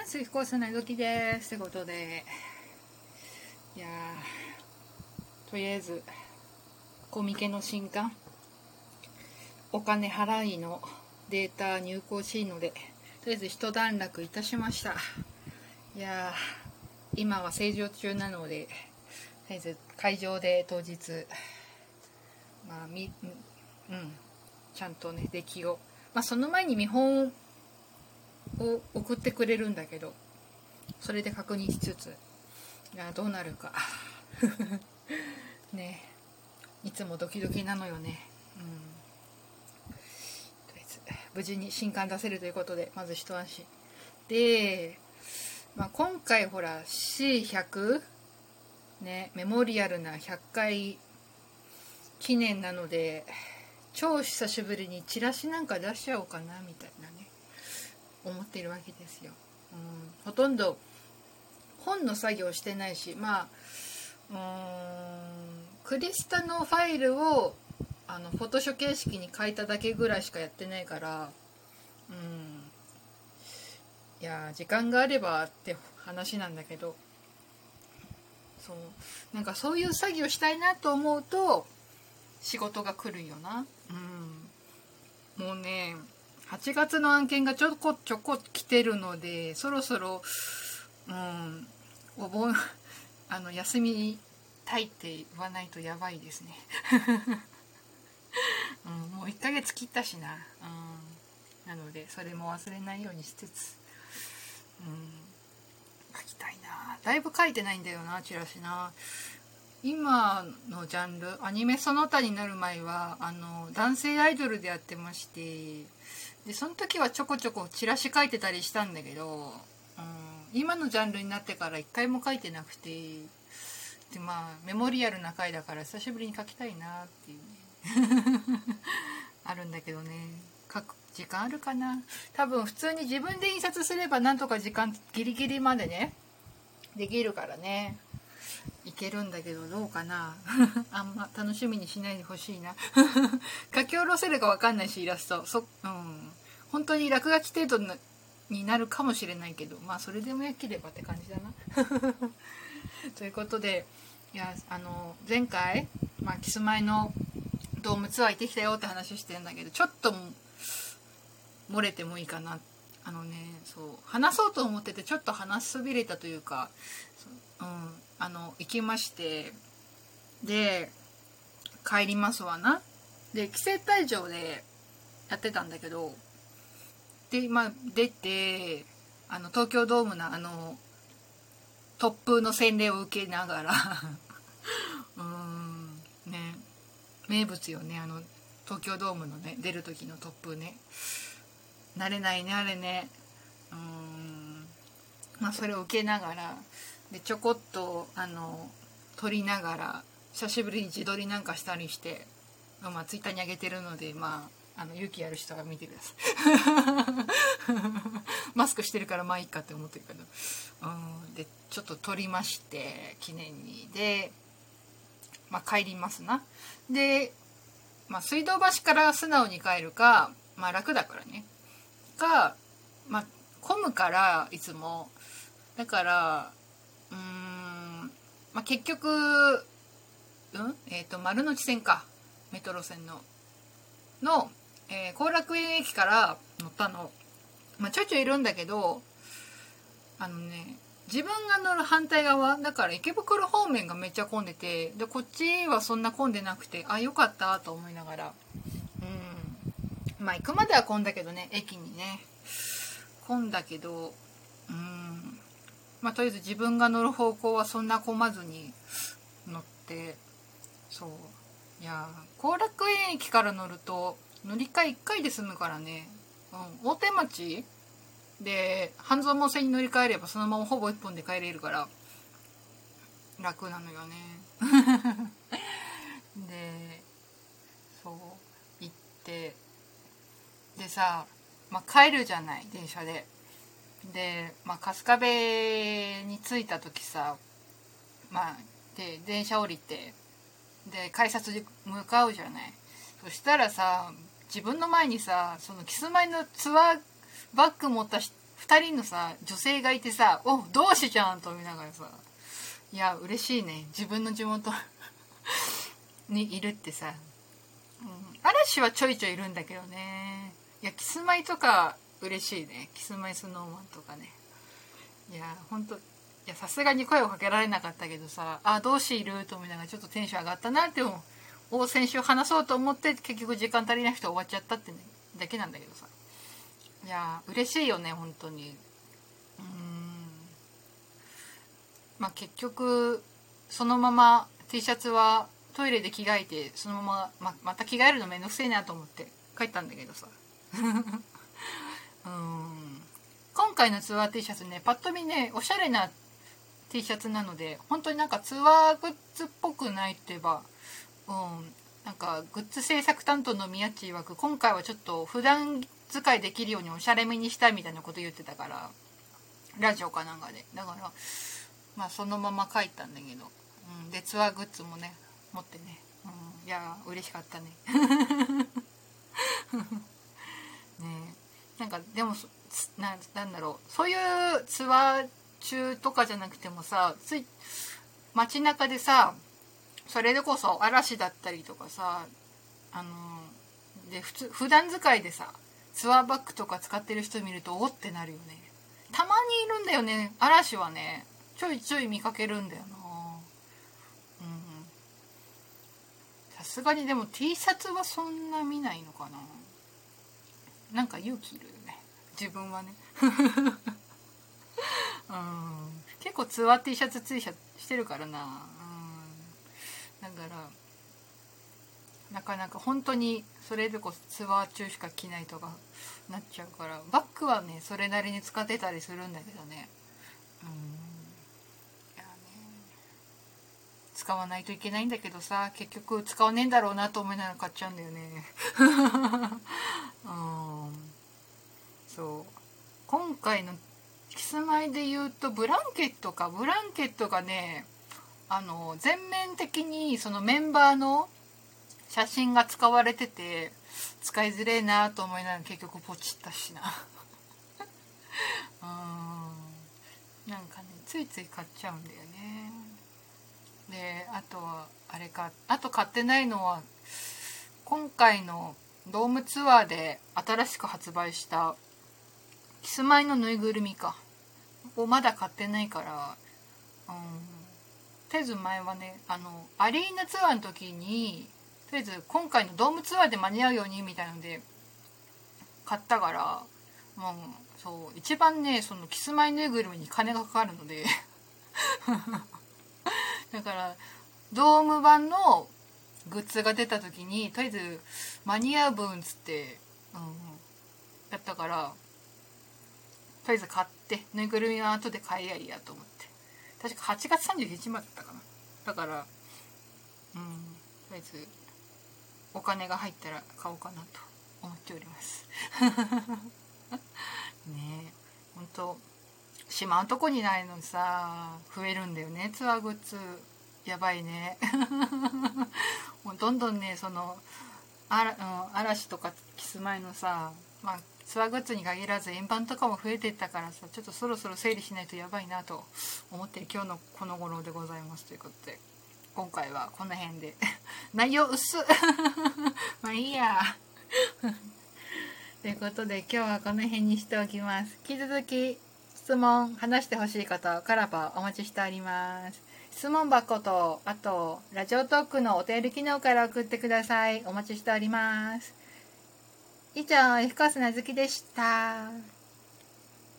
ます飛行船の時ですってことで。いやーとりあえずコミケの新刊。お金払いのデータ入稿しいのでとりあえず一段落いたしました。いやー今は正常中なのでとりあえず会場で当日まあみうんちゃんとね出来を。まあその前に見本を送ってくれるんだけどそれで確認しつついやどうなるか。ね。いつもドキドキなのよね。うん。とりあえず無事に新刊出せるということでまず一安心。で、まあ、今回ほら C100 ねメモリアルな100回記念なので超久しぶりにチラシなんか出しちゃおうかなみたいなね。思っているわけですよ。うん、ほとんど本の作業してないしまあうんクリスタのファイルをあのフォトショ形式に書いただけぐらいしかやってないからうん。いや時間があればって話なんだけどそう。なんかそういう作業したいなと思うと仕事が来るよな。うん。もうね8月の案件がちょこちょこ来てるのでそろそろうんお盆 あの休みたいって言わないとやばいですね、うん、もう1ヶ月切ったしな、うん、なのでそれも忘れないようにしつつ、うん、書きたいな。だいぶ書いてないんだよなチラシな。今のジャンルアニメその他になる前はあの男性アイドルでやってましてでその時はちょこちょこチラシ書いてたりしたんだけど、うん、今のジャンルになってから一回も書いてなくてでまあメモリアルな回だから久しぶりに書きたいなっていうね あるんだけどね。書く時間あるかな？多分普通に自分で印刷すればなんとか時間ギリギリまでねできるからね。いけるんだけどどうかな？あんま楽しみにしないでほしいな。書き下ろせるか分かんないしイラスト。そうん。本当に落書き程度になるかもしれないけど。まあそれでもよければって感じだな。ということでいやあの前回、まあ、キスマイのドームツアー行ってきたよって話してるんだけどちょっと漏れてもいいかな。あのねそう話そうと思っててちょっと話しそびれたというかうん。あの行きましてで帰りますわな。で規制退場でやってたんだけどでま出てあの東京ドームのあの突風の洗礼を受けながら うんね名物よねあの東京ドームのね出る時の突風ね。慣れないねあれね。うんまあそれを受けながらでちょこっとあの撮りながら久しぶりに自撮りなんかしたりして、まあ、ツイッターに上げてるのでまああの勇気ある人が見てください。マスクしてるからまあいいかって思ってるけど。うんでちょっと撮りまして記念に。で、まあ、帰りますな。で、まあ、水道橋から素直に帰るかまあ楽だからね。かまあ混むからいつも。だからうん、まあ、結局、うん？えっ、ー、と、丸の内線か。メトロ線の。の、えー、後楽園駅から乗ったの。まあ、ちょいちょいいるんだけど、あのね、自分が乗る反対側、だから池袋方面がめっちゃ混んでて、で、こっちはそんな混んでなくて、あ、よかったと思いながら。うん。まあ、行くまでは混んだけどね、駅にね。混んだけど、うん。まあ、とりあえず自分が乗る方向はそんな混まずに乗ってそう。いや後楽園駅から乗ると乗り換え1回で済むからね、うん、大手町で半蔵門線に乗り換えればそのままほぼ1本で帰れるから楽なのよね。でそう行ってでさ、まあ、帰るじゃない電車で。で、まあ、春日部に着いた時さまあで電車降りてで改札に向かうじゃない。そしたらさ自分の前にさそのキスマイのツアーバッグ持った2人のさ女性がいてさお同志じゃんと思いながらさいや嬉しいね。自分の地元 にいるってさ、うん、嵐はちょいちょいいるんだけどね。いやキスマイとか嬉しいね。キスマイスノーマンとかね。いやほんといやさすがに声をかけられなかったけどさあどうしいる？と思いながらちょっとテンション上がったなって思う。を先週話そうと思って結局時間足りなくて終わっちゃったってねだけなんだけどさ。いや嬉しいよね本当に。うん。まあ結局そのまま T シャツはトイレで着替えてそのままままた着替えるのめんどくせえなと思って帰ったんだけどさ。うん。今回のツアー T シャツねパッと見ねおしゃれな T シャツなので本当になんかツアーグッズっぽくないって言えばうん。なんかグッズ制作担当の宮地曰く今回はちょっと普段使いできるようにおしゃれめにしたいみたいなこと言ってたからラジオかなんかで。だからまあそのまま書いたんだけど、うん、でツアーグッズもね持ってね、うん、いや嬉しかったね。ね。えなんかでもななんだろう。そういうツアー中とかじゃなくてもさつい街中でさそれでこそ嵐だったりとかさあので普通普段使いでさツアーバッグとか使ってる人見るとおってなるよね。たまにいるんだよね。嵐はね。ちょいちょい見かけるんだよな。うん。さすがにでも T シャツはそんな見ないのかな。なんか勇気いるよね。自分はね。うん。結構ツアー T シャツついしてるからな。うん。だからなかなか本当にそれでこそツアー中しか着ないとかなっちゃうからバッグはねそれなりに使ってたりするんだけどね。うんいやね使わないといけないんだけどさ結局使わねえんだろうなと思いながら買っちゃうんだよね。うん。そう。今回のキスマイで言うとブランケットか。ブランケットがねあの全面的にそのメンバーの写真が使われてて使いづれえなと思いながら結局ポチったしな。うん。なんかねついつい買っちゃうんだよね。であとはあれか。あと買ってないのは今回のドームツアーで新しく発売したキスマイのぬいぐるみか。をまだ買ってないからうん。とりあえず前はねあのアリーナツアーの時にとりあえず今回のドームツアーで間に合うようにみたいなので買ったからもうそう一番ねそのキスマイぬいぐるみに金がかかるので。だからドーム版のグッズが出た時にとりあえず間に合う分っつって、うん、やったからとりあえず買ってぬいぐるみは後で買えやいやと思って。確か8月31日までだったかなだからうんとりあえずお金が入ったら買おうかなと思っております ねえほんとしまうとこにないのさ増えるんだよね。ツアーグッズ。やばいね。もうどんどんねそのあら、うん、嵐とかキスマイのさまあツアーグッズに限らず円盤とかも増えてったからさちょっとそろそろ整理しないとやばいなと思って今日のこの頃でございます。ということで今回はこの辺で。内容薄 まあいいや。ということで今日はこの辺にしておきます。引き続き質問話してほしいこと、カラバお待ちしております。質問箱とあとラジオトークのお便り機能から送ってください。お待ちしております。以上、F コースなずきでした。